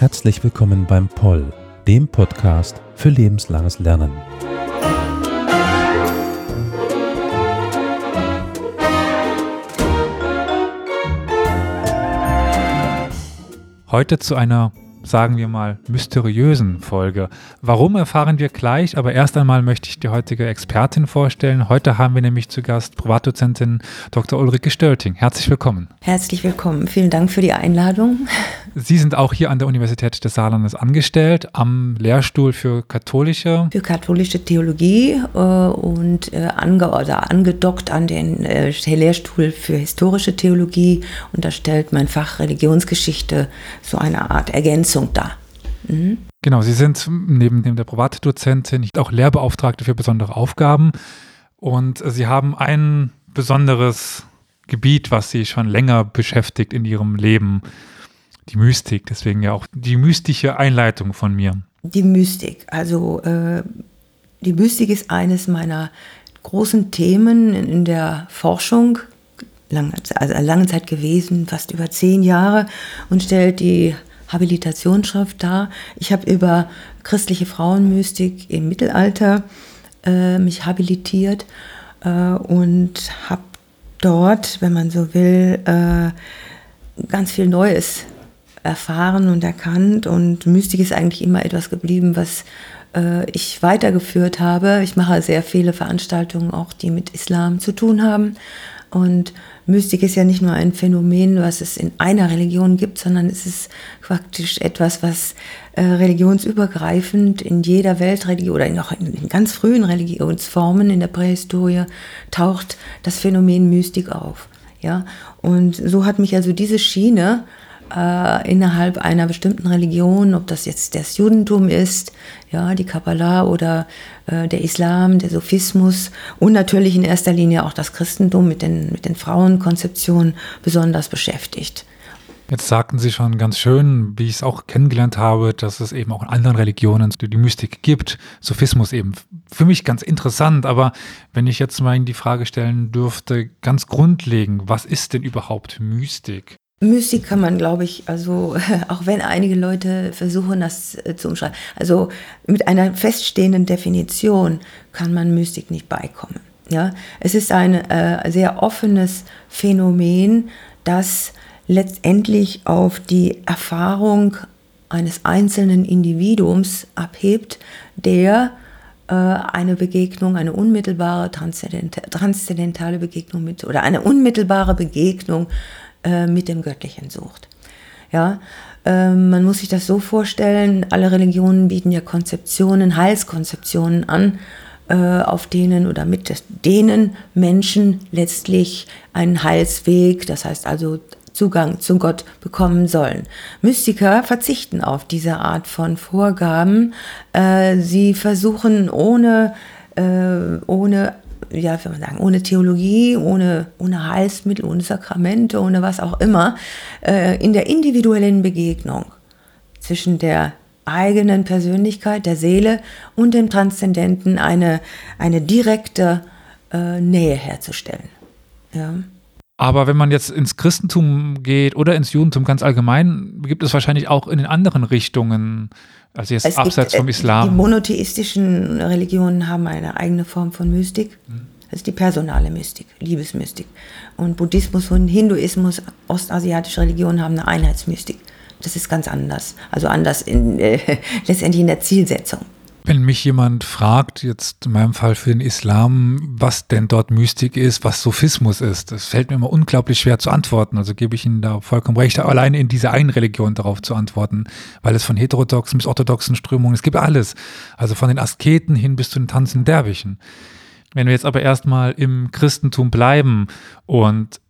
Herzlich willkommen beim Poll, dem Podcast für lebenslanges Lernen. Heute zu einer sagen wir mal, mysteriösen Folge. Warum erfahren wir gleich, aber erst einmal möchte ich die heutige Expertin vorstellen. Heute haben wir nämlich zu Gast Privatdozentin Dr. Ulrike Stölting. Herzlich willkommen. Herzlich willkommen. Vielen Dank für die Einladung. Sie sind auch hier an der Universität des Saarlandes angestellt, am Lehrstuhl für katholische. Für katholische Theologie äh, und äh, ange oder angedockt an den äh, Lehrstuhl für historische Theologie. Und da stellt mein Fach Religionsgeschichte so eine Art Ergänzung dar. Mhm. Genau, Sie sind neben, neben der Privatdozentin auch Lehrbeauftragte für besondere Aufgaben. Und Sie haben ein besonderes Gebiet, was Sie schon länger beschäftigt in Ihrem Leben die Mystik, deswegen ja auch die mystische Einleitung von mir. Die Mystik, also äh, die Mystik ist eines meiner großen Themen in der Forschung, lange, also lange Zeit gewesen, fast über zehn Jahre und stellt die Habilitationsschrift dar. Ich habe über christliche Frauenmystik im Mittelalter äh, mich habilitiert äh, und habe dort, wenn man so will, äh, ganz viel Neues erfahren und erkannt und Mystik ist eigentlich immer etwas geblieben, was äh, ich weitergeführt habe. Ich mache sehr viele Veranstaltungen auch, die mit Islam zu tun haben. Und Mystik ist ja nicht nur ein Phänomen, was es in einer Religion gibt, sondern es ist faktisch etwas, was äh, religionsübergreifend in jeder Weltreligion oder in, in ganz frühen Religionsformen in der Prähistorie taucht das Phänomen Mystik auf. Ja, und so hat mich also diese Schiene äh, innerhalb einer bestimmten Religion, ob das jetzt das Judentum ist, ja, die Kabbalah oder äh, der Islam, der Sophismus und natürlich in erster Linie auch das Christentum mit den, mit den Frauenkonzeptionen besonders beschäftigt. Jetzt sagten Sie schon ganz schön, wie ich es auch kennengelernt habe, dass es eben auch in anderen Religionen die Mystik gibt. Sophismus eben. Für mich ganz interessant, aber wenn ich jetzt mal in die Frage stellen dürfte, ganz grundlegend, was ist denn überhaupt Mystik? Mystik kann man, glaube ich, also auch wenn einige Leute versuchen, das äh, zu umschreiben, also mit einer feststehenden Definition kann man Mystik nicht beikommen. Ja, es ist ein äh, sehr offenes Phänomen, das letztendlich auf die Erfahrung eines einzelnen Individuums abhebt, der äh, eine Begegnung, eine unmittelbare transzendentale Begegnung mit oder eine unmittelbare Begegnung äh, mit dem Göttlichen sucht. Ja, äh, man muss sich das so vorstellen, alle Religionen bieten ja Konzeptionen, Heilskonzeptionen an, äh, auf denen oder mit denen Menschen letztlich einen Heilsweg, das heißt also Zugang zu Gott bekommen sollen. Mystiker verzichten auf diese Art von Vorgaben. Äh, sie versuchen ohne, äh, ohne ja, wie man sagen, ohne Theologie, ohne, ohne Heilsmittel, ohne Sakramente, ohne was auch immer, äh, in der individuellen Begegnung zwischen der eigenen Persönlichkeit, der Seele und dem Transzendenten eine, eine direkte äh, Nähe herzustellen. Ja. Aber wenn man jetzt ins Christentum geht oder ins Judentum ganz allgemein, gibt es wahrscheinlich auch in den anderen Richtungen, also jetzt es abseits gibt, vom äh, Islam. Die monotheistischen Religionen haben eine eigene Form von Mystik. Hm. Das ist die personale Mystik, Liebesmystik. Und Buddhismus und Hinduismus, ostasiatische Religionen haben eine Einheitsmystik. Das ist ganz anders. Also anders in, äh, letztendlich in der Zielsetzung. Wenn mich jemand fragt, jetzt in meinem Fall für den Islam, was denn dort Mystik ist, was Sophismus ist, das fällt mir immer unglaublich schwer zu antworten. Also gebe ich Ihnen da vollkommen recht, alleine in dieser einen Religion darauf zu antworten, weil es von heterodoxen bis orthodoxen Strömungen, es gibt alles. Also von den Asketen hin bis zu den tanzenden Derwischen. Wenn wir jetzt aber erstmal im Christentum bleiben und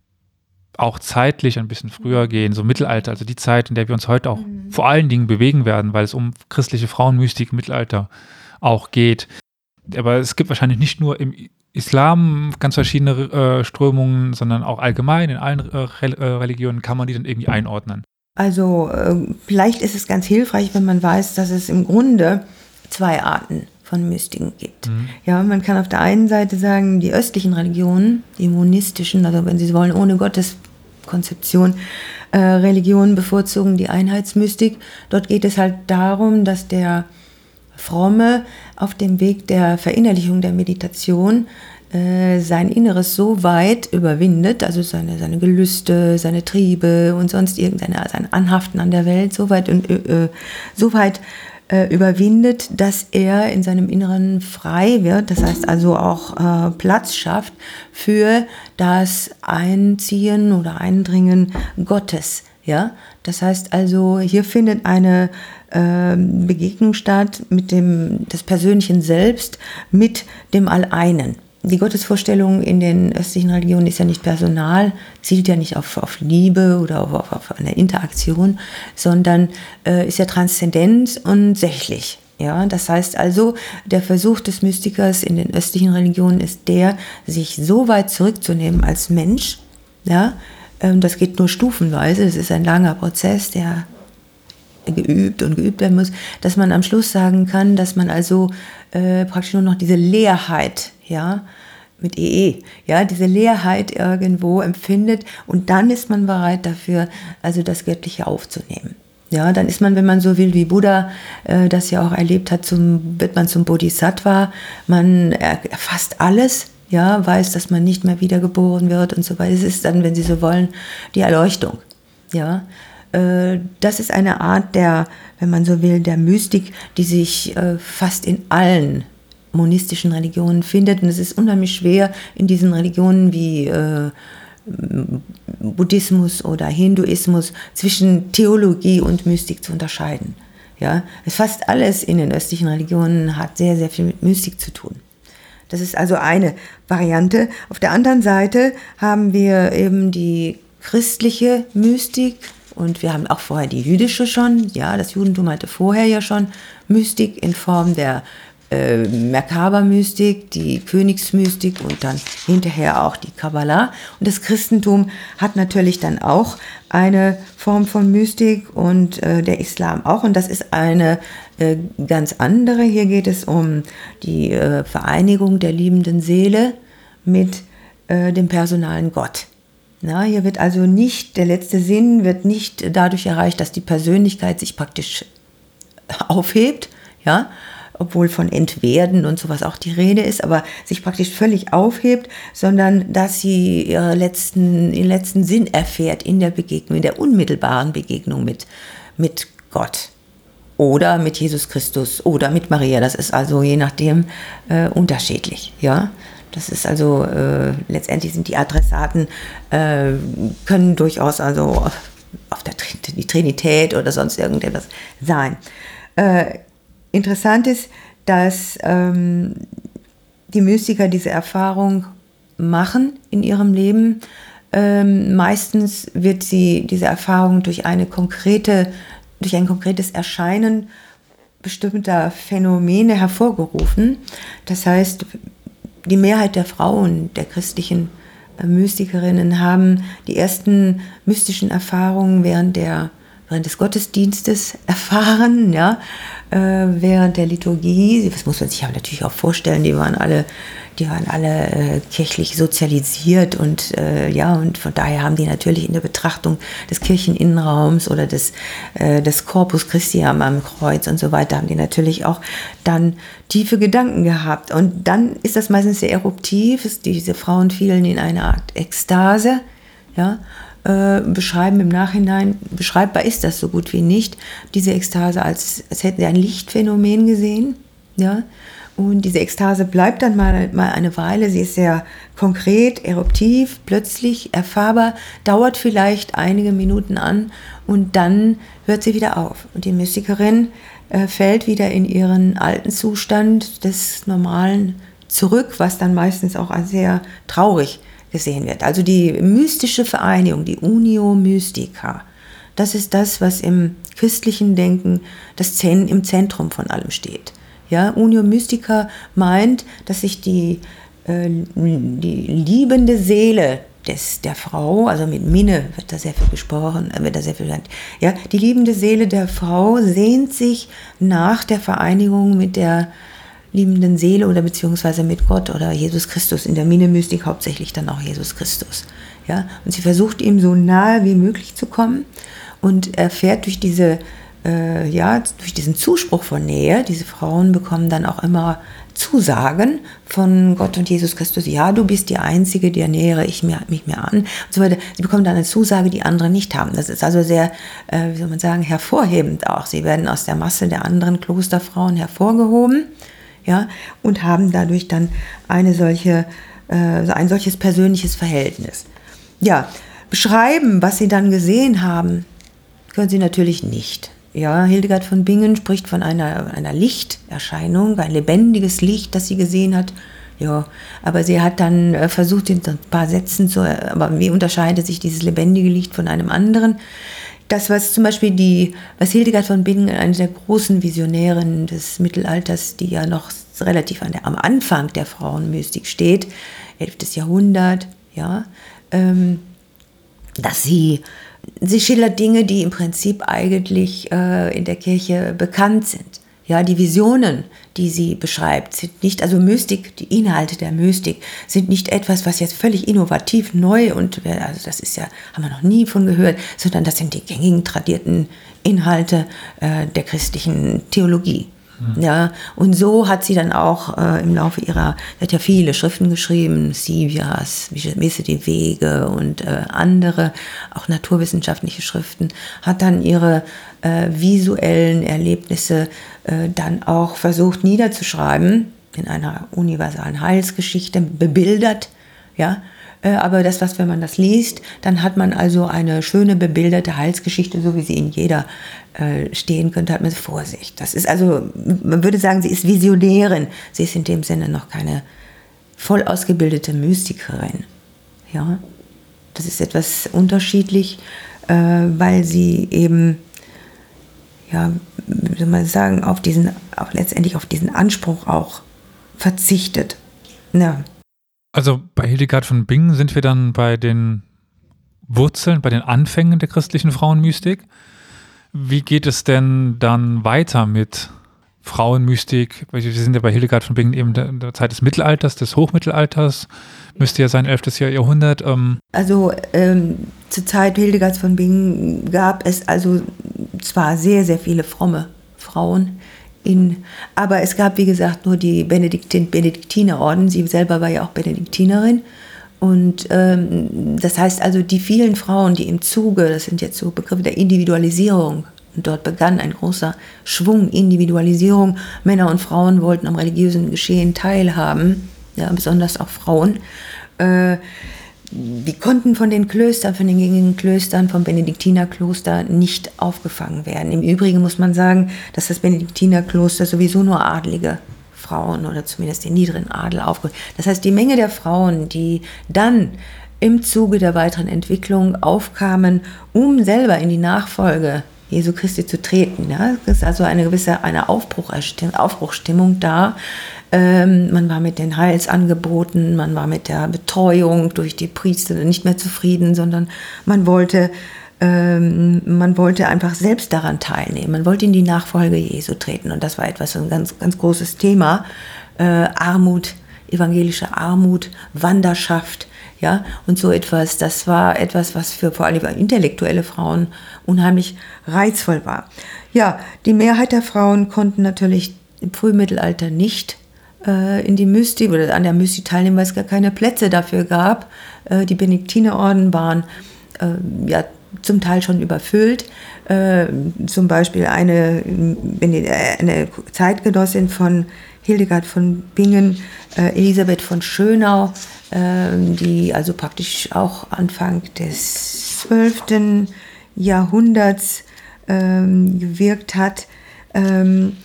auch zeitlich ein bisschen früher gehen, so Mittelalter, also die Zeit, in der wir uns heute auch mhm. vor allen Dingen bewegen werden, weil es um christliche Frauenmystik im Mittelalter auch geht. Aber es gibt wahrscheinlich nicht nur im Islam ganz verschiedene äh, Strömungen, sondern auch allgemein in allen äh, äh Religionen kann man die dann irgendwie einordnen. Also äh, vielleicht ist es ganz hilfreich, wenn man weiß, dass es im Grunde zwei Arten von Mystiken gibt. Mhm. Ja, man kann auf der einen Seite sagen, die östlichen Religionen, die monistischen, also wenn Sie wollen, ohne Gotteskonzeption, äh, Religionen bevorzugen die Einheitsmystik. Dort geht es halt darum, dass der Fromme auf dem Weg der Verinnerlichung der Meditation äh, sein Inneres so weit überwindet, also seine, seine Gelüste, seine Triebe und sonst irgendeine, sein Anhaften an der Welt so weit, und, äh, so weit äh, überwindet, dass er in seinem Inneren frei wird, das heißt also auch äh, Platz schafft für das Einziehen oder Eindringen Gottes. Ja, das heißt also, hier findet eine äh, Begegnung statt mit dem des persönlichen Selbst mit dem Alleinen die Gottesvorstellung in den östlichen Religionen ist ja nicht personal, zielt ja nicht auf, auf Liebe oder auf, auf, auf eine Interaktion, sondern äh, ist ja transzendent und sächlich. Ja, das heißt also, der Versuch des Mystikers in den östlichen Religionen ist der, sich so weit zurückzunehmen als Mensch. Ja, ähm, das geht nur stufenweise. Es ist ein langer Prozess, der geübt und geübt werden muss, dass man am Schluss sagen kann, dass man also äh, praktisch nur noch diese Leerheit ja, mit EE, ja, diese Leerheit irgendwo empfindet und dann ist man bereit dafür, also das Göttliche aufzunehmen. Ja, dann ist man, wenn man so will, wie Buddha äh, das ja auch erlebt hat, zum, wird man zum Bodhisattva. Man erfasst alles, ja, weiß, dass man nicht mehr wiedergeboren wird und so weiter. Es ist dann, wenn Sie so wollen, die Erleuchtung. Ja, das ist eine Art der, wenn man so will, der Mystik, die sich äh, fast in allen monistischen Religionen findet. Und es ist unheimlich schwer in diesen Religionen wie äh, Buddhismus oder Hinduismus zwischen Theologie und Mystik zu unterscheiden. Ja, fast alles in den östlichen Religionen hat sehr, sehr viel mit Mystik zu tun. Das ist also eine Variante. Auf der anderen Seite haben wir eben die christliche Mystik und wir haben auch vorher die jüdische schon. Ja, das Judentum hatte vorher ja schon Mystik in Form der äh, Merkaba-Mystik, die Königsmystik und dann hinterher auch die Kabbalah. Und das Christentum hat natürlich dann auch eine Form von Mystik und äh, der Islam auch. Und das ist eine äh, ganz andere. Hier geht es um die äh, Vereinigung der liebenden Seele mit äh, dem personalen Gott. Na, hier wird also nicht, der letzte Sinn wird nicht dadurch erreicht, dass die Persönlichkeit sich praktisch aufhebt, ja, obwohl von Entwerden und sowas auch die Rede ist, aber sich praktisch völlig aufhebt, sondern dass sie ihre letzten, ihren letzten Sinn erfährt in der Begegnung, in der unmittelbaren Begegnung mit, mit Gott oder mit Jesus Christus oder mit Maria. Das ist also je nachdem äh, unterschiedlich, ja. Das ist also äh, letztendlich sind die Adressaten äh, können durchaus also auf der die Trinität oder sonst irgendetwas sein. Äh, Interessant ist, dass ähm, die Mystiker diese Erfahrung machen in ihrem Leben. Ähm, meistens wird sie diese Erfahrung durch eine konkrete, durch ein konkretes Erscheinen bestimmter Phänomene hervorgerufen. Das heißt, die Mehrheit der Frauen, der christlichen äh, Mystikerinnen, haben die ersten mystischen Erfahrungen während der während des Gottesdienstes erfahren, ja, während der Liturgie. Das muss man sich aber natürlich auch vorstellen, die waren alle, die waren alle äh, kirchlich sozialisiert und äh, ja, und von daher haben die natürlich in der Betrachtung des Kircheninnenraums oder des, äh, des Corpus Christi am Kreuz und so weiter, haben die natürlich auch dann tiefe Gedanken gehabt. Und dann ist das meistens sehr eruptiv, diese Frauen fielen in eine Art Ekstase, ja, äh, beschreiben im Nachhinein, beschreibbar ist das so gut wie nicht, diese Ekstase, als, als hätten sie ein Lichtphänomen gesehen. Ja? Und diese Ekstase bleibt dann mal, mal eine Weile, sie ist sehr konkret, eruptiv, plötzlich erfahrbar, dauert vielleicht einige Minuten an und dann hört sie wieder auf. Und die Mystikerin äh, fällt wieder in ihren alten Zustand des Normalen zurück, was dann meistens auch sehr traurig ist gesehen wird. Also die mystische Vereinigung, die Unio Mystica, das ist das, was im christlichen Denken das Zen im Zentrum von allem steht. Ja, Unio Mystica meint, dass sich die, äh, die liebende Seele des, der Frau, also mit Minne wird da sehr viel gesprochen, äh, wird da sehr viel genannt. Ja, die liebende Seele der Frau sehnt sich nach der Vereinigung mit der liebenden Seele oder beziehungsweise mit Gott oder Jesus Christus. In der Minne-Mystik hauptsächlich dann auch Jesus Christus. Ja, und sie versucht ihm so nahe wie möglich zu kommen und erfährt durch diese äh, ja, durch diesen Zuspruch von Nähe, diese Frauen bekommen dann auch immer Zusagen von Gott und Jesus Christus, ja, du bist die Einzige, der nähere ich mir, mich mir an und so weiter. Sie bekommen dann eine Zusage, die andere nicht haben. Das ist also sehr, äh, wie soll man sagen, hervorhebend auch. Sie werden aus der Masse der anderen Klosterfrauen hervorgehoben, ja, und haben dadurch dann eine solche, äh, ein solches persönliches Verhältnis. Ja, beschreiben, was sie dann gesehen haben, können sie natürlich nicht. Ja, Hildegard von Bingen spricht von einer, einer Lichterscheinung, ein lebendiges Licht, das sie gesehen hat. Ja, aber sie hat dann äh, versucht, in ein paar Sätzen zu, aber wie unterscheidet sich dieses lebendige Licht von einem anderen? Das, was zum Beispiel die, was Hildegard von Bingen, eine der großen Visionären des Mittelalters, die ja noch relativ an der, am Anfang der Frauenmystik steht, 11. Jahrhundert, ja, ähm, dass sie sie schildert Dinge, die im Prinzip eigentlich äh, in der Kirche bekannt sind. Ja, die Visionen, die sie beschreibt, sind nicht, also Mystik, die Inhalte der Mystik sind nicht etwas, was jetzt völlig innovativ neu und, also das ist ja, haben wir noch nie von gehört, sondern das sind die gängigen, tradierten Inhalte äh, der christlichen Theologie. Mhm. Ja, und so hat sie dann auch äh, im Laufe ihrer, sie hat ja viele Schriften geschrieben, Sivias, Wisse die Wege und äh, andere, auch naturwissenschaftliche Schriften, hat dann ihre äh, visuellen Erlebnisse äh, dann auch versucht niederzuschreiben in einer universalen Heilsgeschichte, bebildert, ja, äh, aber das, was, wenn man das liest, dann hat man also eine schöne bebilderte Heilsgeschichte, so wie sie in jeder äh, stehen könnte, hat man Vorsicht. Das ist also, man würde sagen, sie ist Visionärin. Sie ist in dem Sinne noch keine voll ausgebildete Mystikerin. Ja, das ist etwas unterschiedlich, äh, weil sie eben, ja, wie soll man sagen, auf diesen, auch letztendlich auf diesen Anspruch auch verzichtet. Ja. Also bei Hildegard von Bingen sind wir dann bei den Wurzeln, bei den Anfängen der christlichen Frauenmystik. Wie geht es denn dann weiter mit Frauenmystik? Wir sind ja bei Hildegard von Bingen eben der, der Zeit des Mittelalters, des Hochmittelalters. Müsste ja sein 11. Jahrhundert. Ähm. Also ähm, zur Zeit Hildegards von Bingen gab es also zwar sehr, sehr viele fromme Frauen, in, aber es gab, wie gesagt, nur die Benediktin, Benediktinerorden. Sie selber war ja auch Benediktinerin. Und ähm, das heißt also, die vielen Frauen, die im Zuge, das sind jetzt so Begriffe der Individualisierung, und dort begann ein großer Schwung Individualisierung. Männer und Frauen wollten am religiösen Geschehen teilhaben, ja, besonders auch Frauen. Äh, die konnten von den Klöstern, von den gängigen Klöstern, vom Benediktinerkloster nicht aufgefangen werden. Im Übrigen muss man sagen, dass das Benediktinerkloster sowieso nur adlige Frauen oder zumindest den niederen Adel aufgehoben. Das heißt, die Menge der Frauen, die dann im Zuge der weiteren Entwicklung aufkamen, um selber in die Nachfolge Jesu Christi zu treten. Ja? Ist also eine gewisse eine Aufbruchstimmung da. Ähm, man war mit den Heilsangeboten, man war mit der Betreuung durch die Priester nicht mehr zufrieden, sondern man wollte, ähm, man wollte einfach selbst daran teilnehmen. Man wollte in die Nachfolge Jesu treten und das war etwas ein ganz, ganz großes Thema. Äh, Armut, evangelische Armut, Wanderschaft, ja, und so etwas. Das war etwas, was für vor allem intellektuelle Frauen unheimlich reizvoll war. Ja, die Mehrheit der Frauen konnten natürlich im Frühmittelalter nicht äh, in die Mystik oder an der Mystik teilnehmen, weil es gar keine Plätze dafür gab. Äh, die Benediktinerorden waren äh, ja zum Teil schon überfüllt. Äh, zum Beispiel eine, eine Zeitgenossin von Hildegard von Bingen, äh, Elisabeth von Schönau, die also praktisch auch Anfang des 12. Jahrhunderts ähm, gewirkt hat. Ähm,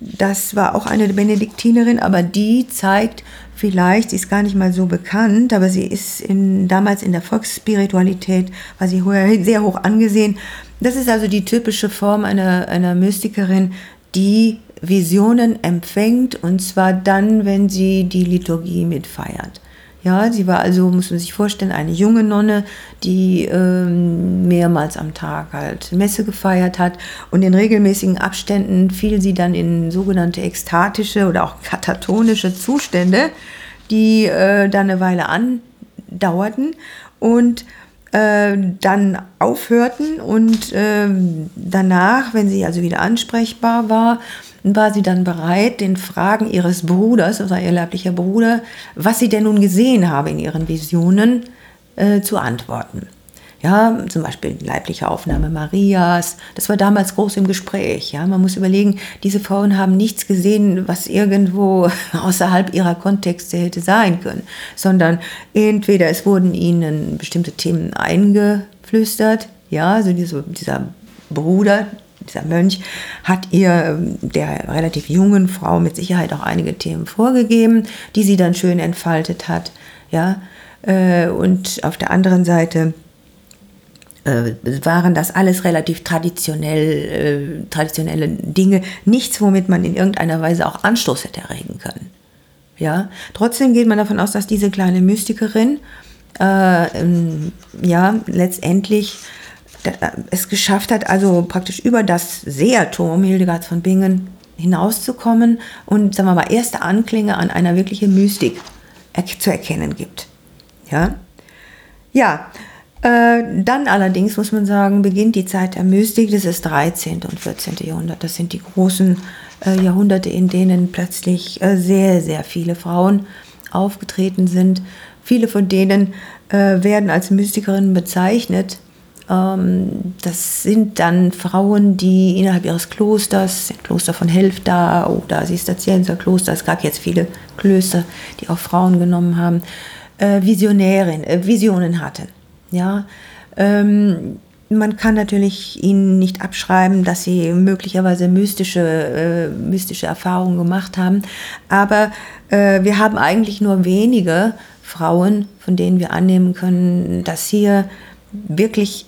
das war auch eine Benediktinerin, aber die zeigt vielleicht, sie ist gar nicht mal so bekannt, aber sie ist in, damals in der Volksspiritualität, war sie sehr hoch angesehen. Das ist also die typische Form einer, einer Mystikerin, die Visionen empfängt und zwar dann, wenn sie die Liturgie mitfeiert. Ja, sie war also, muss man sich vorstellen, eine junge Nonne, die ähm, mehrmals am Tag halt Messe gefeiert hat. Und in regelmäßigen Abständen fiel sie dann in sogenannte ekstatische oder auch katatonische Zustände, die äh, dann eine Weile andauerten und äh, dann aufhörten. Und äh, danach, wenn sie also wieder ansprechbar war, war sie dann bereit, den Fragen ihres Bruders, also ihr leiblicher Bruder, was sie denn nun gesehen habe in ihren Visionen, äh, zu antworten. Ja, zum Beispiel die leibliche Aufnahme Marias. Das war damals groß im Gespräch. Ja, man muss überlegen, diese Frauen haben nichts gesehen, was irgendwo außerhalb ihrer Kontexte hätte sein können, sondern entweder es wurden ihnen bestimmte Themen eingeflüstert. Ja, also diese, dieser Bruder, dieser Mönch hat ihr, ähm, der relativ jungen Frau, mit Sicherheit auch einige Themen vorgegeben, die sie dann schön entfaltet hat. Ja, äh, und auf der anderen Seite äh, waren das alles relativ traditionell, äh, traditionelle Dinge, nichts, womit man in irgendeiner Weise auch Anstoß hätte erregen können. Ja, trotzdem geht man davon aus, dass diese kleine Mystikerin äh, ähm, ja letztendlich es geschafft hat, also praktisch über das Seherturm Hildegards von Bingen hinauszukommen und, sagen wir mal, erste Anklänge an einer wirklichen Mystik zu erkennen gibt. Ja, ja äh, dann allerdings muss man sagen, beginnt die Zeit der Mystik, das ist 13. und 14. Jahrhundert. Das sind die großen äh, Jahrhunderte, in denen plötzlich äh, sehr, sehr viele Frauen aufgetreten sind. Viele von denen äh, werden als Mystikerinnen bezeichnet das sind dann Frauen, die innerhalb ihres Klosters, Kloster von Helfta oder Zisterzienser Kloster, es gab jetzt viele Klöster, die auch Frauen genommen haben, äh, Visionärin, äh, Visionen hatten. Ja, ähm, man kann natürlich ihnen nicht abschreiben, dass sie möglicherweise mystische, äh, mystische Erfahrungen gemacht haben, aber wir haben eigentlich nur wenige Frauen, von denen wir annehmen können, dass hier wirklich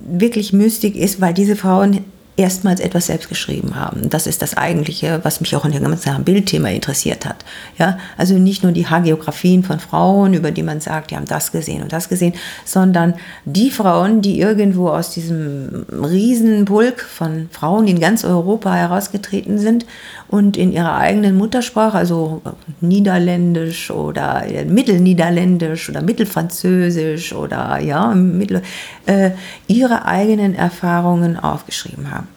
wirklich Mystik ist, weil diese Frauen erstmals etwas selbst geschrieben haben. Das ist das Eigentliche, was mich auch in dem ganzen Bildthema interessiert hat. Ja, also nicht nur die Hagiografien von Frauen, über die man sagt, die haben das gesehen und das gesehen, sondern die Frauen, die irgendwo aus diesem Riesenpulk von Frauen in ganz Europa herausgetreten sind und in ihrer eigenen Muttersprache, also Niederländisch oder Mittelniederländisch oder Mittelfranzösisch oder ja, Mittel, äh, ihre eigenen Erfahrungen aufgeschrieben haben.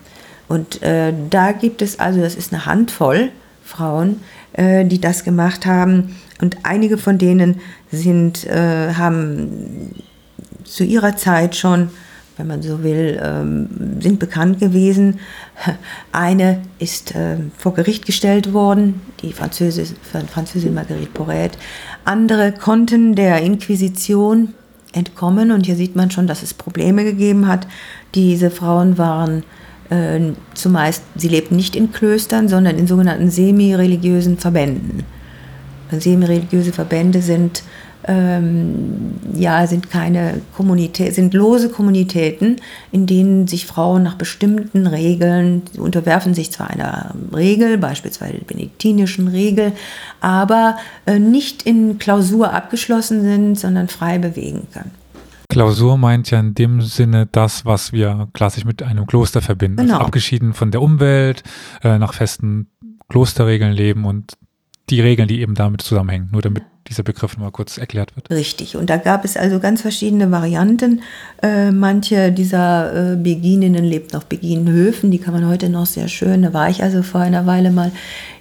Und äh, da gibt es also, das ist eine Handvoll Frauen, äh, die das gemacht haben. Und einige von denen sind, äh, haben zu ihrer Zeit schon, wenn man so will, ähm, sind bekannt gewesen. Eine ist äh, vor Gericht gestellt worden, die Französin, Französin Marguerite Porret. Andere konnten der Inquisition entkommen und hier sieht man schon, dass es Probleme gegeben hat. Diese Frauen waren äh, zumeist, sie lebten nicht in Klöstern, sondern in sogenannten semi-religiösen Verbänden. Semi-religiöse Verbände sind ähm, ja, sind keine Kommunität, sind lose Kommunitäten, in denen sich Frauen nach bestimmten Regeln, unterwerfen sich zwar einer Regel, beispielsweise der benediktinischen Regel, aber äh, nicht in Klausur abgeschlossen sind, sondern frei bewegen können. Klausur meint ja in dem Sinne das, was wir klassisch mit einem Kloster verbinden. Also genau. Also abgeschieden von der Umwelt, äh, nach festen Klosterregeln leben und die Regeln, die eben damit zusammenhängen. Nur damit dieser Begriff mal kurz erklärt wird. Richtig. Und da gab es also ganz verschiedene Varianten. Äh, manche dieser äh, Begininnen lebten auf Beginenhöfen, die kann man heute noch sehr schön. Da war ich also vor einer Weile mal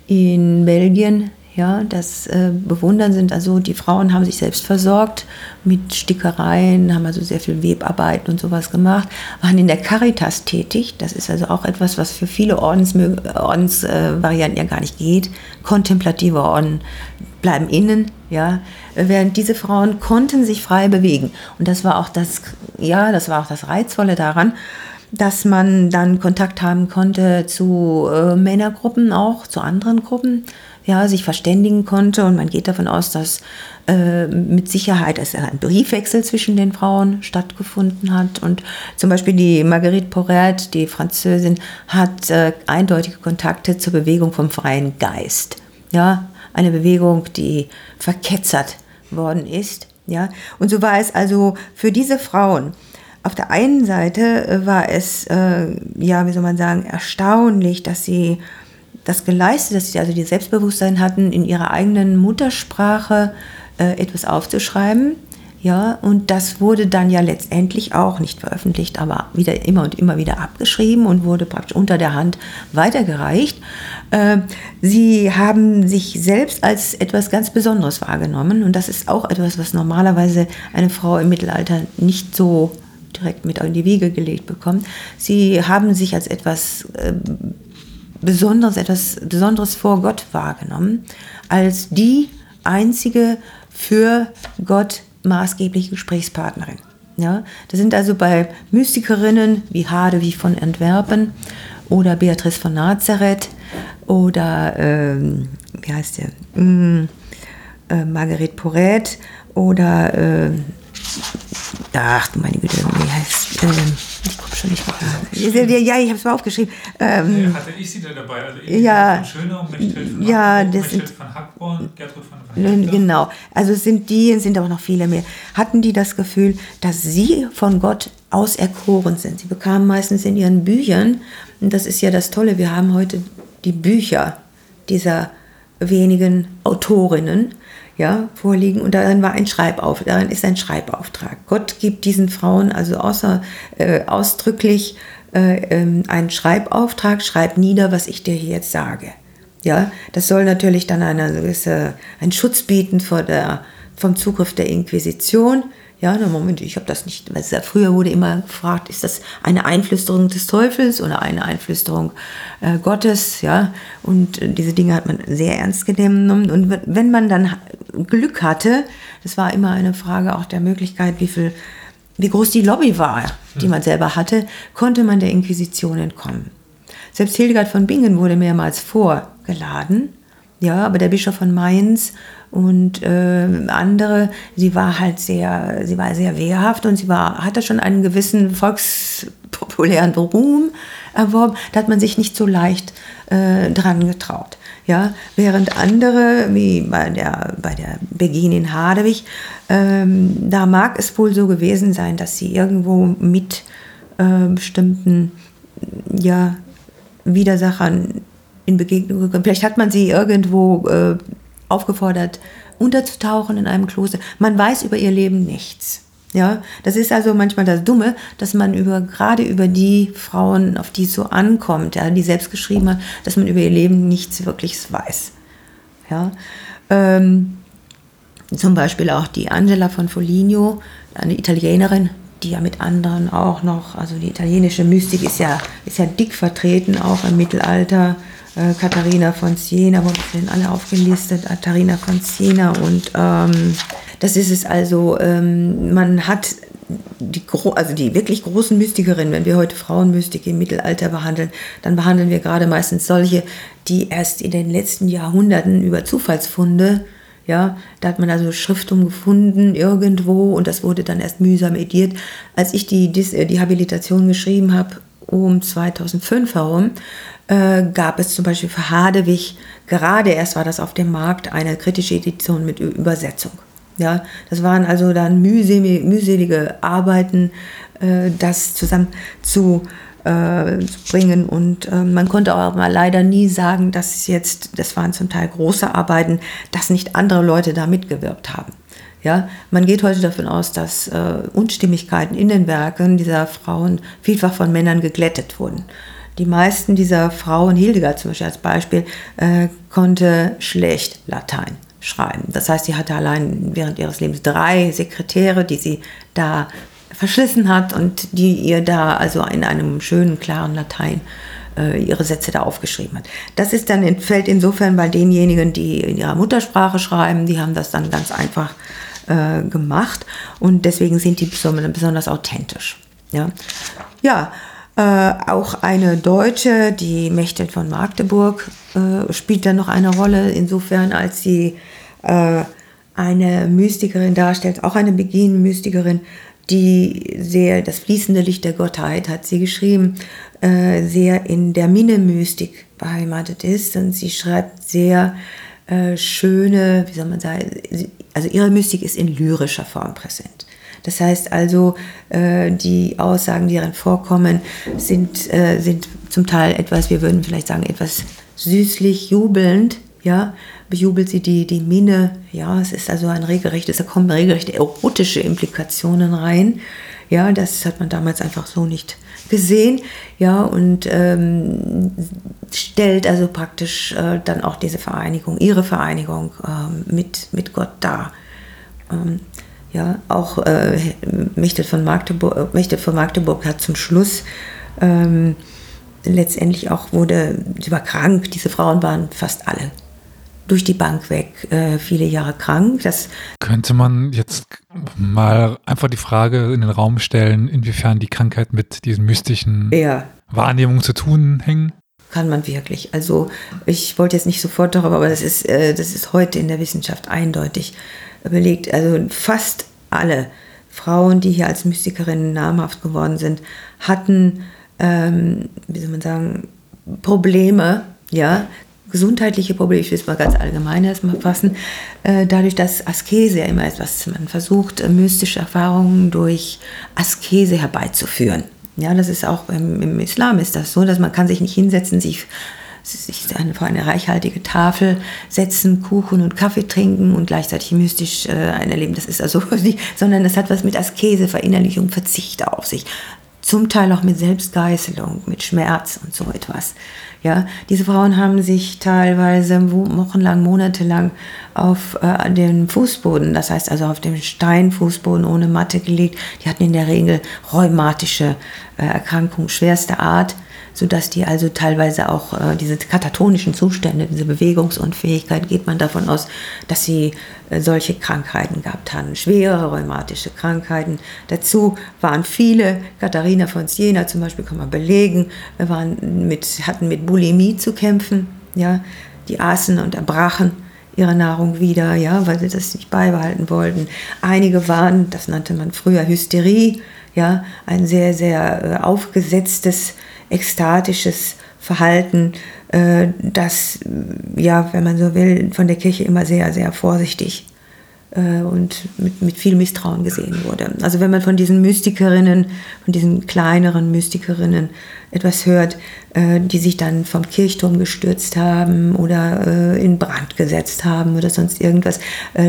in Belgien ja, das äh, bewundern sind also die Frauen haben sich selbst versorgt mit Stickereien, haben also sehr viel Webarbeiten und sowas gemacht, waren in der Caritas tätig. Das ist also auch etwas, was für viele Ordensvarianten Ordens, äh, ja gar nicht geht. Kontemplative Orden bleiben innen, ja, während diese Frauen konnten sich frei bewegen. Und das war auch das, ja, das war auch das Reizvolle daran dass man dann Kontakt haben konnte zu äh, Männergruppen auch, zu anderen Gruppen ja, sich verständigen konnte. Und man geht davon aus, dass äh, mit Sicherheit es ein Briefwechsel zwischen den Frauen stattgefunden hat. Und zum Beispiel die Marguerite Porret, die Französin, hat äh, eindeutige Kontakte zur Bewegung vom freien Geist. Ja, eine Bewegung, die verketzert worden ist. Ja, und so war es also für diese Frauen. Auf der einen Seite äh, war es, äh, ja, wie soll man sagen, erstaunlich, dass sie das geleistet, dass sie also die Selbstbewusstsein hatten, in ihrer eigenen Muttersprache äh, etwas aufzuschreiben. Ja, und das wurde dann ja letztendlich auch nicht veröffentlicht, aber wieder immer und immer wieder abgeschrieben und wurde praktisch unter der Hand weitergereicht. Äh, sie haben sich selbst als etwas ganz Besonderes wahrgenommen und das ist auch etwas, was normalerweise eine Frau im Mittelalter nicht so direkt mit in die Wiege gelegt bekommt. Sie haben sich als etwas äh, Besonderes, etwas Besonderes vor Gott wahrgenommen, als die einzige für Gott maßgebliche Gesprächspartnerin. Ja, das sind also bei Mystikerinnen wie Hadewi von Antwerpen oder Beatrice von Nazareth oder ähm, wie heißt der? Hm, äh, Marguerite Porret oder äh, ach du meine Güte, wie heißt ähm, ich komme schon nicht mehr. Ja, ich habe es mal aufgeschrieben. Ähm, ja, hatte ich sie da dabei? Also ja, von Schöner, von ja, Hackborn, das sind, von Hackborn, Gertrud von Hackborn. Genau, also es sind die, es sind aber noch viele mehr. Hatten die das Gefühl, dass sie von Gott auserkoren sind? Sie bekamen meistens in ihren Büchern, und das ist ja das Tolle, wir haben heute die Bücher dieser wenigen Autorinnen, ja, vorliegen und darin war ein Schreibauf, darin ist ein Schreibauftrag. Gott gibt diesen Frauen also außer, äh, ausdrücklich äh, ähm, einen Schreibauftrag, schreib nieder, was ich dir hier jetzt sage. Ja, das soll natürlich dann eine gewisse, einen Schutz bieten vor der, vom Zugriff der Inquisition. Ja, na Moment, ich habe das nicht. Also früher wurde immer gefragt, ist das eine Einflüsterung des Teufels oder eine Einflüsterung äh, Gottes? Ja, und äh, diese Dinge hat man sehr ernst genommen. Und wenn man dann Glück hatte, das war immer eine Frage auch der Möglichkeit, wie viel, wie groß die Lobby war, die man selber hatte, konnte man der Inquisition entkommen. Selbst Hildegard von Bingen wurde mehrmals vorgeladen, ja, aber der Bischof von Mainz und äh, andere, sie war halt sehr, sie war sehr wehrhaft und sie war, hatte schon einen gewissen volkspopulären Ruhm erworben. Da hat man sich nicht so leicht äh, dran getraut. Ja, während andere, wie bei der, bei der Beginin Hadewig, ähm, da mag es wohl so gewesen sein, dass sie irgendwo mit äh, bestimmten ja, Widersachern in Begegnung gekommen. Vielleicht hat man sie irgendwo äh, aufgefordert, unterzutauchen in einem Kloster. Man weiß über ihr Leben nichts. Ja, das ist also manchmal das Dumme, dass man über, gerade über die Frauen, auf die es so ankommt, ja, die selbst geschrieben hat, dass man über ihr Leben nichts wirkliches weiß. Ja, ähm, zum Beispiel auch die Angela von Foligno, eine Italienerin, die ja mit anderen auch noch, also die italienische Mystik ist ja, ist ja dick vertreten, auch im Mittelalter äh, Katharina von Siena, wo sind alle aufgelistet, Katharina von Siena und ähm, das ist es also, ähm, man hat die, also die wirklich großen Mystikerinnen, wenn wir heute Frauenmystik im Mittelalter behandeln, dann behandeln wir gerade meistens solche, die erst in den letzten Jahrhunderten über Zufallsfunde, ja, da hat man also Schriftum gefunden irgendwo und das wurde dann erst mühsam ediert. Als ich die, die, die Habilitation geschrieben habe, um 2005 herum, äh, gab es zum Beispiel für Hadewig, gerade erst war das auf dem Markt, eine kritische Edition mit Übersetzung. Ja, das waren also dann mühselige, mühselige Arbeiten, äh, das zusammen zu äh, bringen und äh, man konnte auch mal leider nie sagen, dass jetzt, das waren zum Teil große Arbeiten, dass nicht andere Leute da mitgewirkt haben. Ja, man geht heute davon aus, dass äh, Unstimmigkeiten in den Werken dieser Frauen vielfach von Männern geglättet wurden. Die meisten dieser Frauen, Hildegard zum Beispiel als Beispiel, äh, konnte schlecht Latein schreiben. Das heißt, sie hatte allein während ihres Lebens drei Sekretäre, die sie da verschlissen hat und die ihr da also in einem schönen, klaren Latein äh, ihre Sätze da aufgeschrieben hat. Das ist dann fällt insofern bei denjenigen, die in ihrer Muttersprache schreiben, die haben das dann ganz einfach äh, gemacht und deswegen sind die besonders authentisch. Ja, ja äh, auch eine Deutsche, die Mächte von Magdeburg, äh, spielt dann noch eine Rolle, insofern als sie äh, eine Mystikerin darstellt, auch eine Beginn-Mystikerin, die sehr, das fließende Licht der Gottheit, hat sie geschrieben, äh, sehr in der Minne-Mystik beheimatet ist und sie schreibt sehr äh, schöne, wie soll man sagen, also ihre Mystik ist in lyrischer Form präsent. Das heißt also, äh, die Aussagen, die darin vorkommen, sind, äh, sind zum Teil etwas, wir würden vielleicht sagen, etwas süßlich jubelnd, ja, bejubelt sie die, die Minne, ja, es ist also ein regelrechtes, da kommen regelrechte erotische Implikationen rein, ja, das hat man damals einfach so nicht gesehen, ja, und ähm, stellt also praktisch äh, dann auch diese Vereinigung, ihre Vereinigung ähm, mit, mit Gott dar. Ähm, ja, auch äh, Mechthild, von Magdeburg, Mechthild von Magdeburg hat zum Schluss ähm, letztendlich auch wurde, sie war krank, diese Frauen waren fast alle durch die Bank weg, äh, viele Jahre krank. Das Könnte man jetzt mal einfach die Frage in den Raum stellen, inwiefern die Krankheit mit diesen mystischen ja. Wahrnehmungen zu tun hängen? Kann man wirklich. Also ich wollte jetzt nicht sofort darüber, aber das ist, äh, das ist heute in der Wissenschaft eindeutig belegt. Also fast alle Frauen, die hier als Mystikerinnen namhaft geworden sind, hatten, ähm, wie soll man sagen, Probleme, ja, gesundheitliche Probleme, ich will es mal ganz allgemein erstmal fassen, äh, dadurch, dass Askese ja immer etwas, man versucht, äh, mystische Erfahrungen durch Askese herbeizuführen. Ja, das ist auch im, im Islam ist das so, dass man kann sich nicht hinsetzen, sich sich vor eine reichhaltige Tafel setzen, Kuchen und Kaffee trinken und gleichzeitig mystisch äh, ein Erleben. Das ist also nicht, sondern es hat was mit Askese, Verinnerlichung, Verzicht auf sich. Zum Teil auch mit Selbstgeißelung, mit Schmerz und so etwas. Ja, diese Frauen haben sich teilweise wochenlang, monatelang auf äh, den Fußboden, das heißt also auf dem Steinfußboden ohne Matte gelegt. Die hatten in der Regel rheumatische äh, Erkrankungen schwerster Art sodass die also teilweise auch äh, diese katatonischen Zustände, diese Bewegungsunfähigkeit, geht man davon aus, dass sie äh, solche Krankheiten gehabt haben, schwere rheumatische Krankheiten. Dazu waren viele, Katharina von Siena zum Beispiel kann man belegen, waren mit, hatten mit Bulimie zu kämpfen, ja, die aßen und erbrachen ihre Nahrung wieder, ja, weil sie das nicht beibehalten wollten. Einige waren, das nannte man früher Hysterie, ja, ein sehr, sehr äh, aufgesetztes ekstatisches Verhalten, äh, das, ja, wenn man so will, von der Kirche immer sehr, sehr vorsichtig äh, und mit, mit viel Misstrauen gesehen wurde. Also wenn man von diesen Mystikerinnen, von diesen kleineren Mystikerinnen etwas hört, äh, die sich dann vom Kirchturm gestürzt haben oder in Brand gesetzt haben oder sonst irgendwas,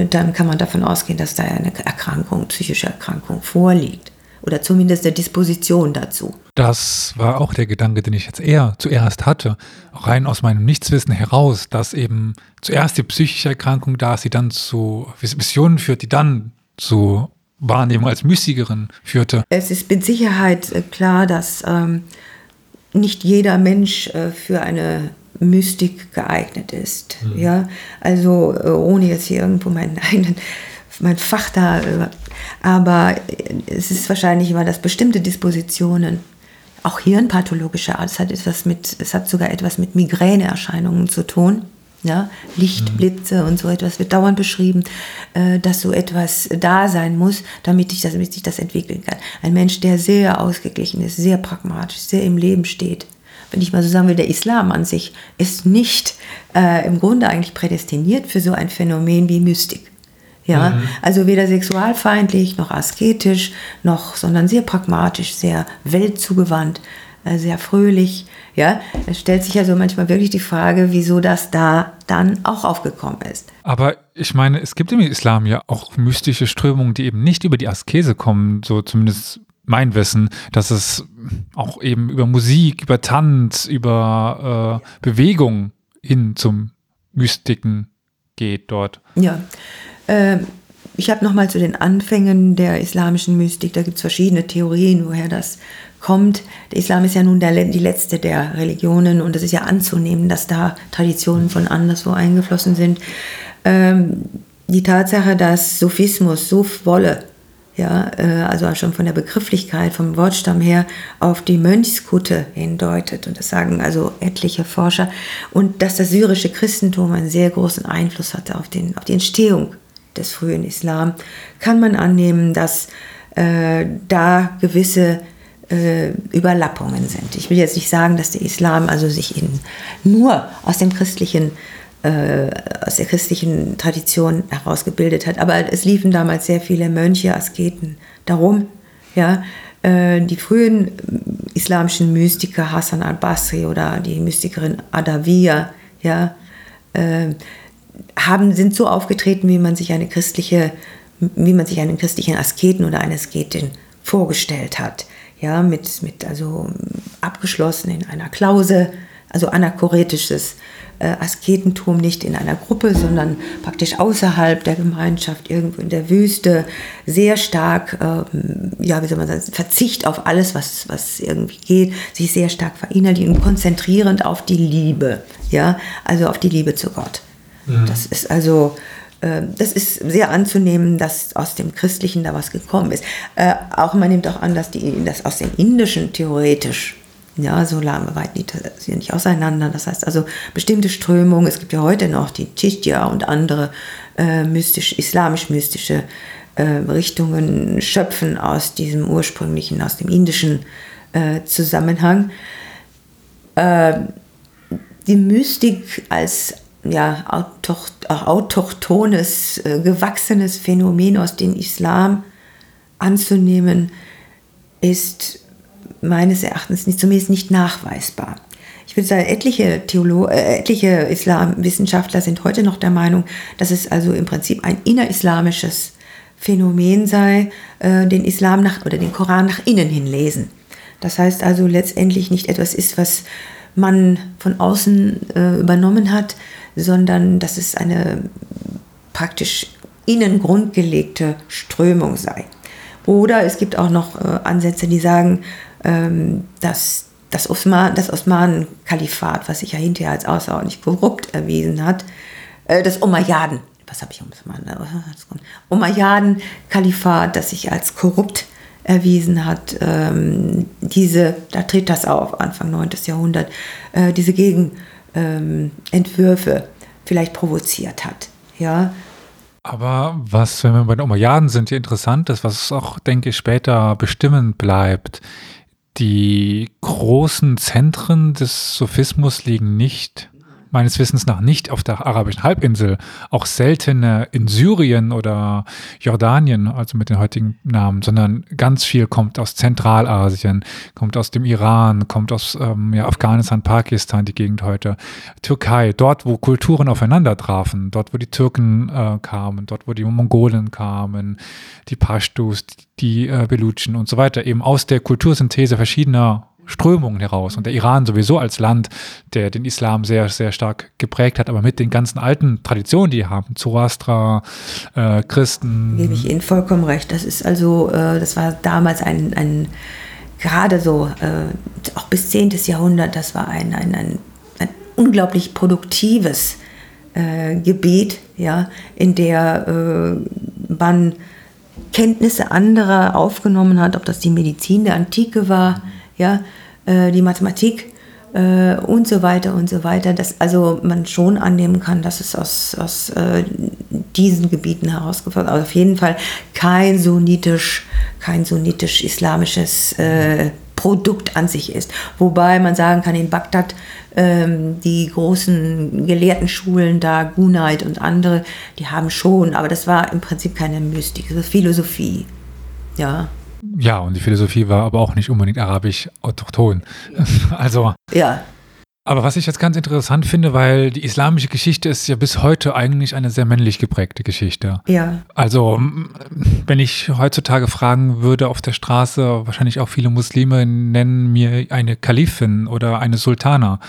dann kann man davon ausgehen, dass da eine Erkrankung, psychische Erkrankung vorliegt oder zumindest der Disposition dazu. Das war auch der Gedanke, den ich jetzt eher zuerst hatte, rein aus meinem Nichtswissen heraus, dass eben zuerst die psychische Erkrankung da ist, die dann zu Visionen führt, die dann zu Wahrnehmung als Mystikerin führte. Es ist mit Sicherheit äh, klar, dass ähm, nicht jeder Mensch äh, für eine Mystik geeignet ist. Mhm. Ja, also äh, ohne jetzt hier irgendwo meinen eigenen mein Fach da äh, aber es ist wahrscheinlich immer, dass bestimmte Dispositionen, auch hirnpathologischer Art, es hat, etwas mit, es hat sogar etwas mit Migräneerscheinungen zu tun. Ja, Lichtblitze mhm. und so etwas wird dauernd beschrieben, äh, dass so etwas da sein muss, damit, ich das, damit sich das entwickeln kann. Ein Mensch, der sehr ausgeglichen ist, sehr pragmatisch, sehr im Leben steht. Wenn ich mal so sagen will, der Islam an sich ist nicht äh, im Grunde eigentlich prädestiniert für so ein Phänomen wie Mystik. Ja, mhm. also weder sexualfeindlich noch asketisch, noch, sondern sehr pragmatisch, sehr weltzugewandt, äh, sehr fröhlich. Ja, es stellt sich also manchmal wirklich die Frage, wieso das da dann auch aufgekommen ist. Aber ich meine, es gibt im Islam ja auch mystische Strömungen, die eben nicht über die Askese kommen, so zumindest mein Wissen, dass es auch eben über Musik, über Tanz, über äh, Bewegung hin zum Mystiken geht dort. Ja, ich habe nochmal zu den Anfängen der islamischen Mystik, da gibt es verschiedene Theorien, woher das kommt. Der Islam ist ja nun der, die letzte der Religionen und es ist ja anzunehmen, dass da Traditionen von anderswo eingeflossen sind. Ähm, die Tatsache, dass Sophismus, Suf wolle, ja, äh, also schon von der Begrifflichkeit, vom Wortstamm her, auf die Mönchskutte hindeutet. Und das sagen also etliche Forscher. Und dass das syrische Christentum einen sehr großen Einfluss hatte auf, den, auf die Entstehung des frühen Islam, kann man annehmen, dass äh, da gewisse äh, Überlappungen sind. Ich will jetzt nicht sagen, dass der Islam also sich in, nur aus dem christlichen äh, aus der christlichen Tradition herausgebildet hat. Aber es liefen damals sehr viele Mönche, Asketen darum. Ja, äh, die frühen islamischen Mystiker, Hassan al-Basri oder die Mystikerin Adawiya, ja, äh, haben, sind so aufgetreten, wie man sich eine christliche, wie man sich einen christlichen Asketen oder eine Asketin vorgestellt hat. Ja, mit, mit also abgeschlossen in einer Klause, also anachoretisches äh, Asketentum nicht in einer Gruppe, sondern praktisch außerhalb der Gemeinschaft, irgendwo in der Wüste, sehr stark, ähm, ja, wie soll man sagen, Verzicht auf alles, was, was irgendwie geht, sich sehr stark verinnerlichen und konzentrierend auf die Liebe, ja, also auf die Liebe zu Gott. Mhm. Das ist also, äh, das ist sehr anzunehmen, dass aus dem Christlichen da was gekommen ist. Äh, auch man nimmt auch an, dass, die, dass aus dem Indischen theoretisch ja, so lange weit nicht, sie nicht auseinander. Das heißt also bestimmte Strömungen, es gibt ja heute noch die Chishtia und andere äh, mystisch, islamisch-mystische äh, Richtungen schöpfen aus diesem ursprünglichen, aus dem indischen äh, Zusammenhang. Äh, die Mystik als ja, autochtones, äh, gewachsenes Phänomen aus dem Islam anzunehmen, ist meines Erachtens nicht, zumindest nicht nachweisbar. Ich würde sagen, etliche, Theolo äh, etliche Islamwissenschaftler sind heute noch der Meinung, dass es also im Prinzip ein innerislamisches Phänomen sei, äh, den Islam nach, oder den Koran nach innen hin lesen. Das heißt also letztendlich nicht etwas ist, was man von außen äh, übernommen hat, sondern dass es eine praktisch innen grundgelegte Strömung sei. Oder es gibt auch noch äh, Ansätze, die sagen, ähm, dass das, Osman, das Osmanen-Kalifat, was sich ja hinterher als außerordentlich korrupt erwiesen hat, äh, das Umayyaden, was habe ich Osman, Umayyaden-Kalifat, das sich als korrupt erwiesen hat, ähm, diese, da tritt das auf, Anfang 9. Jahrhundert, äh, diese Gegenentwürfe ähm, vielleicht provoziert hat. Ja, aber was, wenn wir bei den Umayyaden sind, hier interessant ist, was auch, denke ich, später bestimmend bleibt, die großen Zentren des Sophismus liegen nicht meines Wissens nach nicht auf der arabischen Halbinsel, auch seltener in Syrien oder Jordanien, also mit den heutigen Namen, sondern ganz viel kommt aus Zentralasien, kommt aus dem Iran, kommt aus ähm, ja, Afghanistan, Pakistan, die Gegend heute, Türkei, dort, wo Kulturen aufeinander trafen, dort, wo die Türken äh, kamen, dort, wo die Mongolen kamen, die Pashtus, die äh, Belutschen und so weiter, eben aus der Kultursynthese verschiedener Strömungen heraus. Und der Iran sowieso als Land, der den Islam sehr, sehr stark geprägt hat, aber mit den ganzen alten Traditionen, die haben, Zoroastra, äh, Christen. Gebe ich Ihnen vollkommen recht. Das ist also, äh, das war damals ein, ein gerade so, äh, auch bis 10. Jahrhundert, das war ein, ein, ein, ein unglaublich produktives äh, Gebiet, ja, in der äh, man Kenntnisse anderer aufgenommen hat, ob das die Medizin der Antike war, ja, äh, die Mathematik äh, und so weiter und so weiter, dass also man schon annehmen kann, dass es aus, aus äh, diesen Gebieten herausgefordert, aber auf jeden Fall kein sunnitisch, kein sunnitisch-islamisches äh, Produkt an sich ist. Wobei man sagen kann, in Bagdad ähm, die großen Gelehrtenschulen da, Gunait und andere, die haben schon, aber das war im Prinzip keine Mystik, das ist Philosophie. Ja. Ja, und die Philosophie war aber auch nicht unbedingt arabisch autochton. Also. Ja. Aber was ich jetzt ganz interessant finde, weil die islamische Geschichte ist ja bis heute eigentlich eine sehr männlich geprägte Geschichte. Ja. Also, wenn ich heutzutage fragen würde auf der Straße, wahrscheinlich auch viele Muslime nennen mir eine Kalifin oder eine Sultana,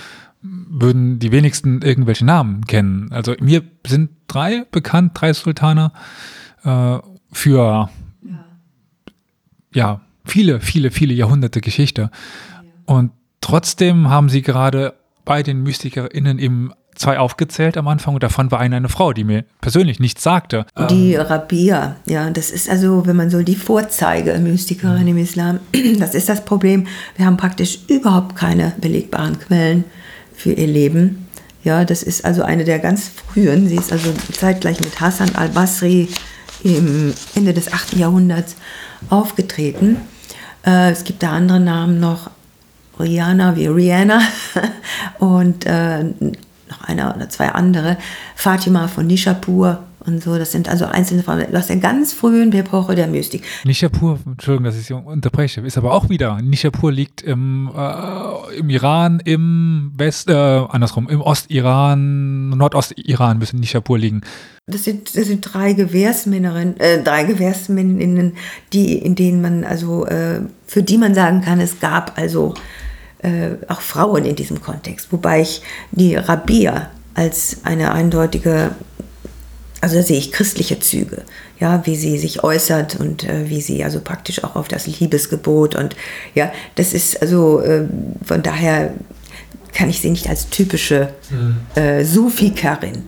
würden die wenigsten irgendwelche Namen kennen. Also, mir sind drei bekannt, drei Sultane äh, für ja, viele, viele, viele Jahrhunderte Geschichte. Und trotzdem haben sie gerade bei den MystikerInnen eben zwei aufgezählt am Anfang und davon war eine eine Frau, die mir persönlich nichts sagte. Die Rabia, ja, das ist also, wenn man so die Vorzeige-Mystikerin mhm. im Islam, das ist das Problem. Wir haben praktisch überhaupt keine belegbaren Quellen für ihr Leben. Ja, das ist also eine der ganz frühen. Sie ist also zeitgleich mit Hassan al-Basri im Ende des 8. Jahrhunderts aufgetreten. Äh, es gibt da andere Namen noch, Rihanna wie Rihanna und äh, noch einer oder zwei andere. Fatima von Nishapur und so. Das sind also einzelne Frauen aus der ganz frühen Epoche der Mystik. Nishapur, Entschuldigung, dass ich Sie unterbreche, ist aber auch wieder, Nishapur liegt im, äh, im Iran, im West, äh, andersrum, im Ostiran, Nordostiran müssen Nishapur liegen. Das sind, das sind drei Gewährsmännerinnen, äh, drei Gewährsmänninnen, die, in denen man also, äh, für die man sagen kann, es gab also äh, auch Frauen in diesem Kontext. Wobei ich die Rabia als eine eindeutige also da sehe ich christliche Züge, ja, wie sie sich äußert und äh, wie sie also praktisch auch auf das Liebesgebot und ja, das ist also äh, von daher kann ich sie nicht als typische mhm. äh, Sufikerin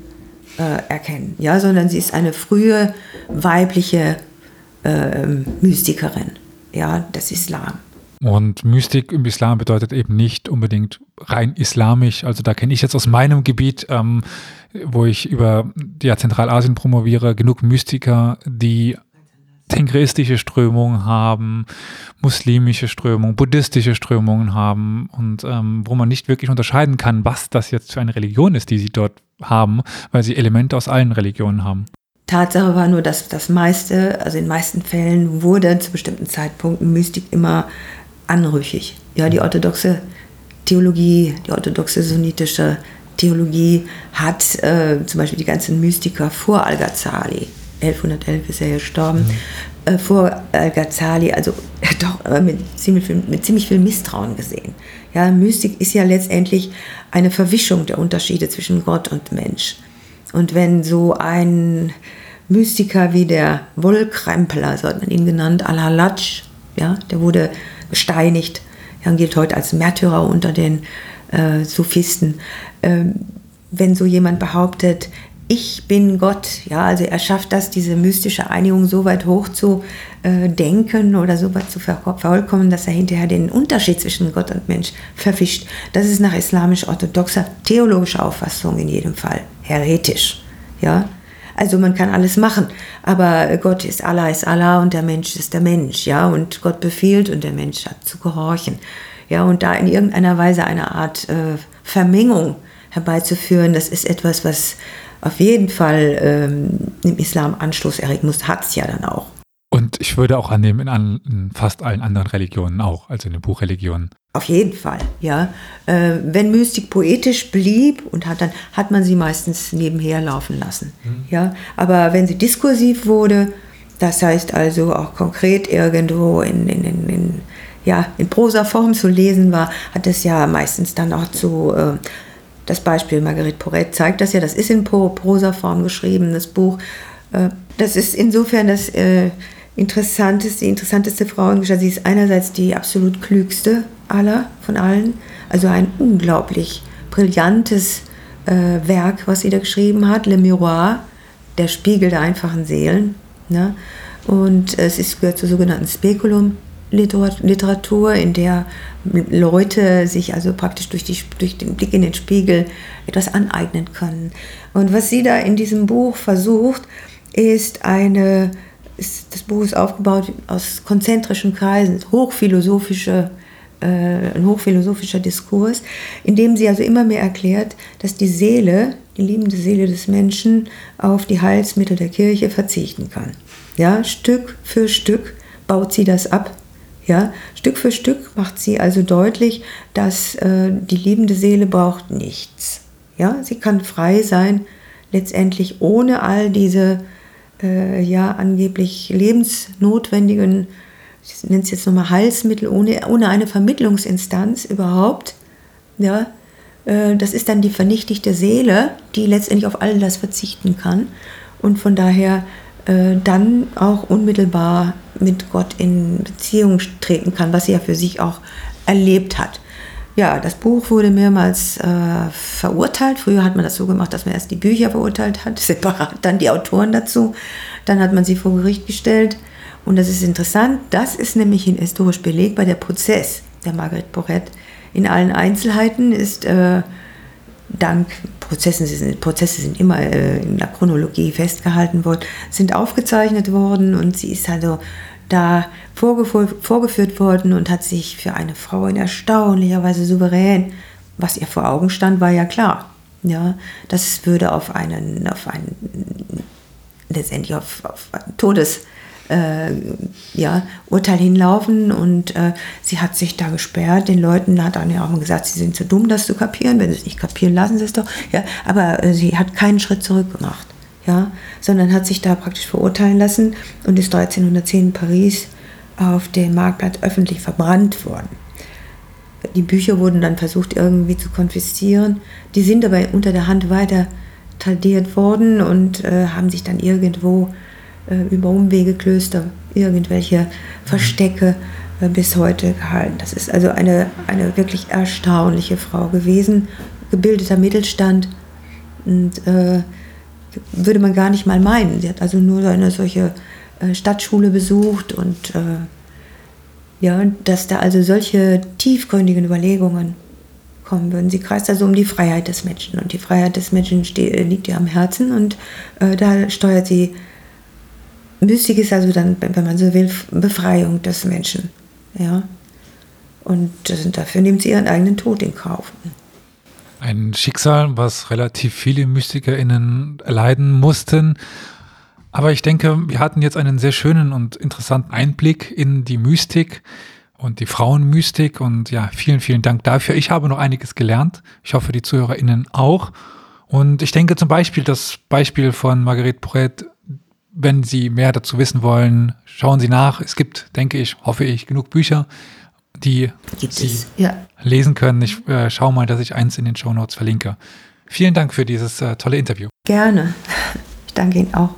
äh, erkennen, ja, sondern sie ist eine frühe weibliche ähm, Mystikerin, ja, des Islam. Und Mystik im Islam bedeutet eben nicht unbedingt rein islamisch. Also da kenne ich jetzt aus meinem Gebiet, ähm, wo ich über ja, Zentralasien promoviere, genug Mystiker, die tengristische Strömungen haben, muslimische Strömungen, buddhistische Strömungen haben und ähm, wo man nicht wirklich unterscheiden kann, was das jetzt für eine Religion ist, die sie dort haben, weil sie Elemente aus allen Religionen haben. Tatsache war nur, dass das meiste, also in den meisten Fällen wurde zu bestimmten Zeitpunkten Mystik immer anrüchig. Ja, die orthodoxe Theologie, die orthodoxe sunnitische Theologie hat äh, zum Beispiel die ganzen Mystiker vor Al-Ghazali, 1111 ist er gestorben, mhm. äh, vor Al-Ghazali, also doch äh, mit, ziemlich viel, mit ziemlich viel Misstrauen gesehen. Ja, Mystik ist ja letztendlich eine Verwischung der Unterschiede zwischen Gott und Mensch. Und wenn so ein Mystiker wie der Wollkrempler, so hat man ihn genannt, Al-Halaj, ja, der wurde gesteinigt. Er gilt heute als Märtyrer unter den äh, Sophisten. Ähm, wenn so jemand behauptet, ich bin Gott, ja, also er schafft das, diese mystische Einigung so weit hoch zu äh, denken oder so weit zu vervollkommen, dass er hinterher den Unterschied zwischen Gott und Mensch verfischt. Das ist nach islamisch-orthodoxer theologischer Auffassung in jedem Fall heretisch, ja. Also man kann alles machen, aber Gott ist Allah ist Allah und der Mensch ist der Mensch, ja, und Gott befiehlt und der Mensch hat zu gehorchen. Ja, und da in irgendeiner Weise eine Art äh, Vermengung herbeizuführen, das ist etwas, was auf jeden Fall ähm, im Islam Anschluss erregen muss, hat es ja dann auch. Und ich würde auch annehmen, in, an, in fast allen anderen Religionen auch, also in den Buchreligionen. Auf jeden Fall, ja. Äh, wenn Mystik poetisch blieb und hat, dann hat man sie meistens nebenher laufen lassen. Mhm. Ja, aber wenn sie diskursiv wurde, das heißt also auch konkret irgendwo in, in, in, in ja, in Prosaform zu lesen war, hat es ja meistens dann auch zu, äh, das Beispiel Marguerite Porret zeigt das ja, das ist in Prosaform geschrieben, das Buch. Äh, das ist insofern das äh, interessanteste, die interessanteste Frauengestalt. Sie ist einerseits die absolut klügste aller, von allen, also ein unglaublich brillantes äh, Werk, was sie da geschrieben hat, Le Miroir, der Spiegel der einfachen Seelen. Ne? Und es ist, gehört zur sogenannten Spekulum Literatur, in der Leute sich also praktisch durch, die, durch den Blick in den Spiegel etwas aneignen können. Und was sie da in diesem Buch versucht, ist eine, ist, das Buch ist aufgebaut aus konzentrischen Kreisen, hochphilosophische äh, ein hochphilosophischer Diskurs, in dem sie also immer mehr erklärt, dass die Seele, die liebende Seele des Menschen, auf die Heilsmittel der Kirche verzichten kann. Ja, Stück für Stück baut sie das ab ja, Stück für Stück macht sie also deutlich, dass äh, die liebende Seele braucht nichts. Ja, sie kann frei sein, letztendlich ohne all diese äh, ja angeblich lebensnotwendigen, ich nenne es jetzt nochmal Heilsmittel, ohne, ohne eine Vermittlungsinstanz überhaupt. Ja, äh, das ist dann die vernichtigte Seele, die letztendlich auf all das verzichten kann und von daher äh, dann auch unmittelbar mit Gott in Beziehung treten kann, was sie ja für sich auch erlebt hat. Ja, das Buch wurde mehrmals äh, verurteilt. Früher hat man das so gemacht, dass man erst die Bücher verurteilt hat, separat dann die Autoren dazu. Dann hat man sie vor Gericht gestellt. Und das ist interessant, das ist nämlich historisch belegbar. Der Prozess der Margaret Porret in allen Einzelheiten ist äh, dank Prozessen, sind, Prozesse sind immer äh, in der Chronologie festgehalten worden, sind aufgezeichnet worden und sie ist also da vorgeführt worden und hat sich für eine Frau in erstaunlicher Weise souverän, was ihr vor Augen stand, war ja klar. Ja, das würde auf einen, auf einen letztendlich auf, auf ein Todes äh, ja, Urteil hinlaufen und äh, sie hat sich da gesperrt. Den Leuten hat dann ja auch gesagt, sie sind zu dumm, das zu kapieren. Wenn sie es nicht kapieren, lassen sie es doch. Ja, aber äh, sie hat keinen Schritt zurück gemacht, ja, sondern hat sich da praktisch verurteilen lassen und ist 1310 in Paris auf dem Marktplatz öffentlich verbrannt worden. Die Bücher wurden dann versucht irgendwie zu konfiszieren. Die sind aber unter der Hand weiter tradiert worden und äh, haben sich dann irgendwo äh, über Umwege, Klöster, irgendwelche Verstecke äh, bis heute gehalten. Das ist also eine, eine wirklich erstaunliche Frau gewesen, gebildeter Mittelstand und äh, würde man gar nicht mal meinen. Sie hat also nur eine solche äh, Stadtschule besucht und äh, ja, dass da also solche tiefgründigen Überlegungen kommen würden. Sie kreist also um die Freiheit des Menschen und die Freiheit des Menschen steht, liegt ihr am Herzen und äh, da steuert sie. Mystik ist also dann, wenn man so will, Befreiung des Menschen. Ja? Und dafür nimmt sie ihren eigenen Tod in Kauf. Ein Schicksal, was relativ viele MystikerInnen erleiden mussten. Aber ich denke, wir hatten jetzt einen sehr schönen und interessanten Einblick in die Mystik und die Frauenmystik. Und ja, vielen, vielen Dank dafür. Ich habe noch einiges gelernt. Ich hoffe, die ZuhörerInnen auch. Und ich denke zum Beispiel das Beispiel von Marguerite Pourret, wenn Sie mehr dazu wissen wollen, schauen Sie nach. Es gibt, denke ich, hoffe ich, genug Bücher, die Gibt Sie es, ja. lesen können. Ich äh, schaue mal, dass ich eins in den Show Notes verlinke. Vielen Dank für dieses äh, tolle Interview. Gerne. Ich danke Ihnen auch.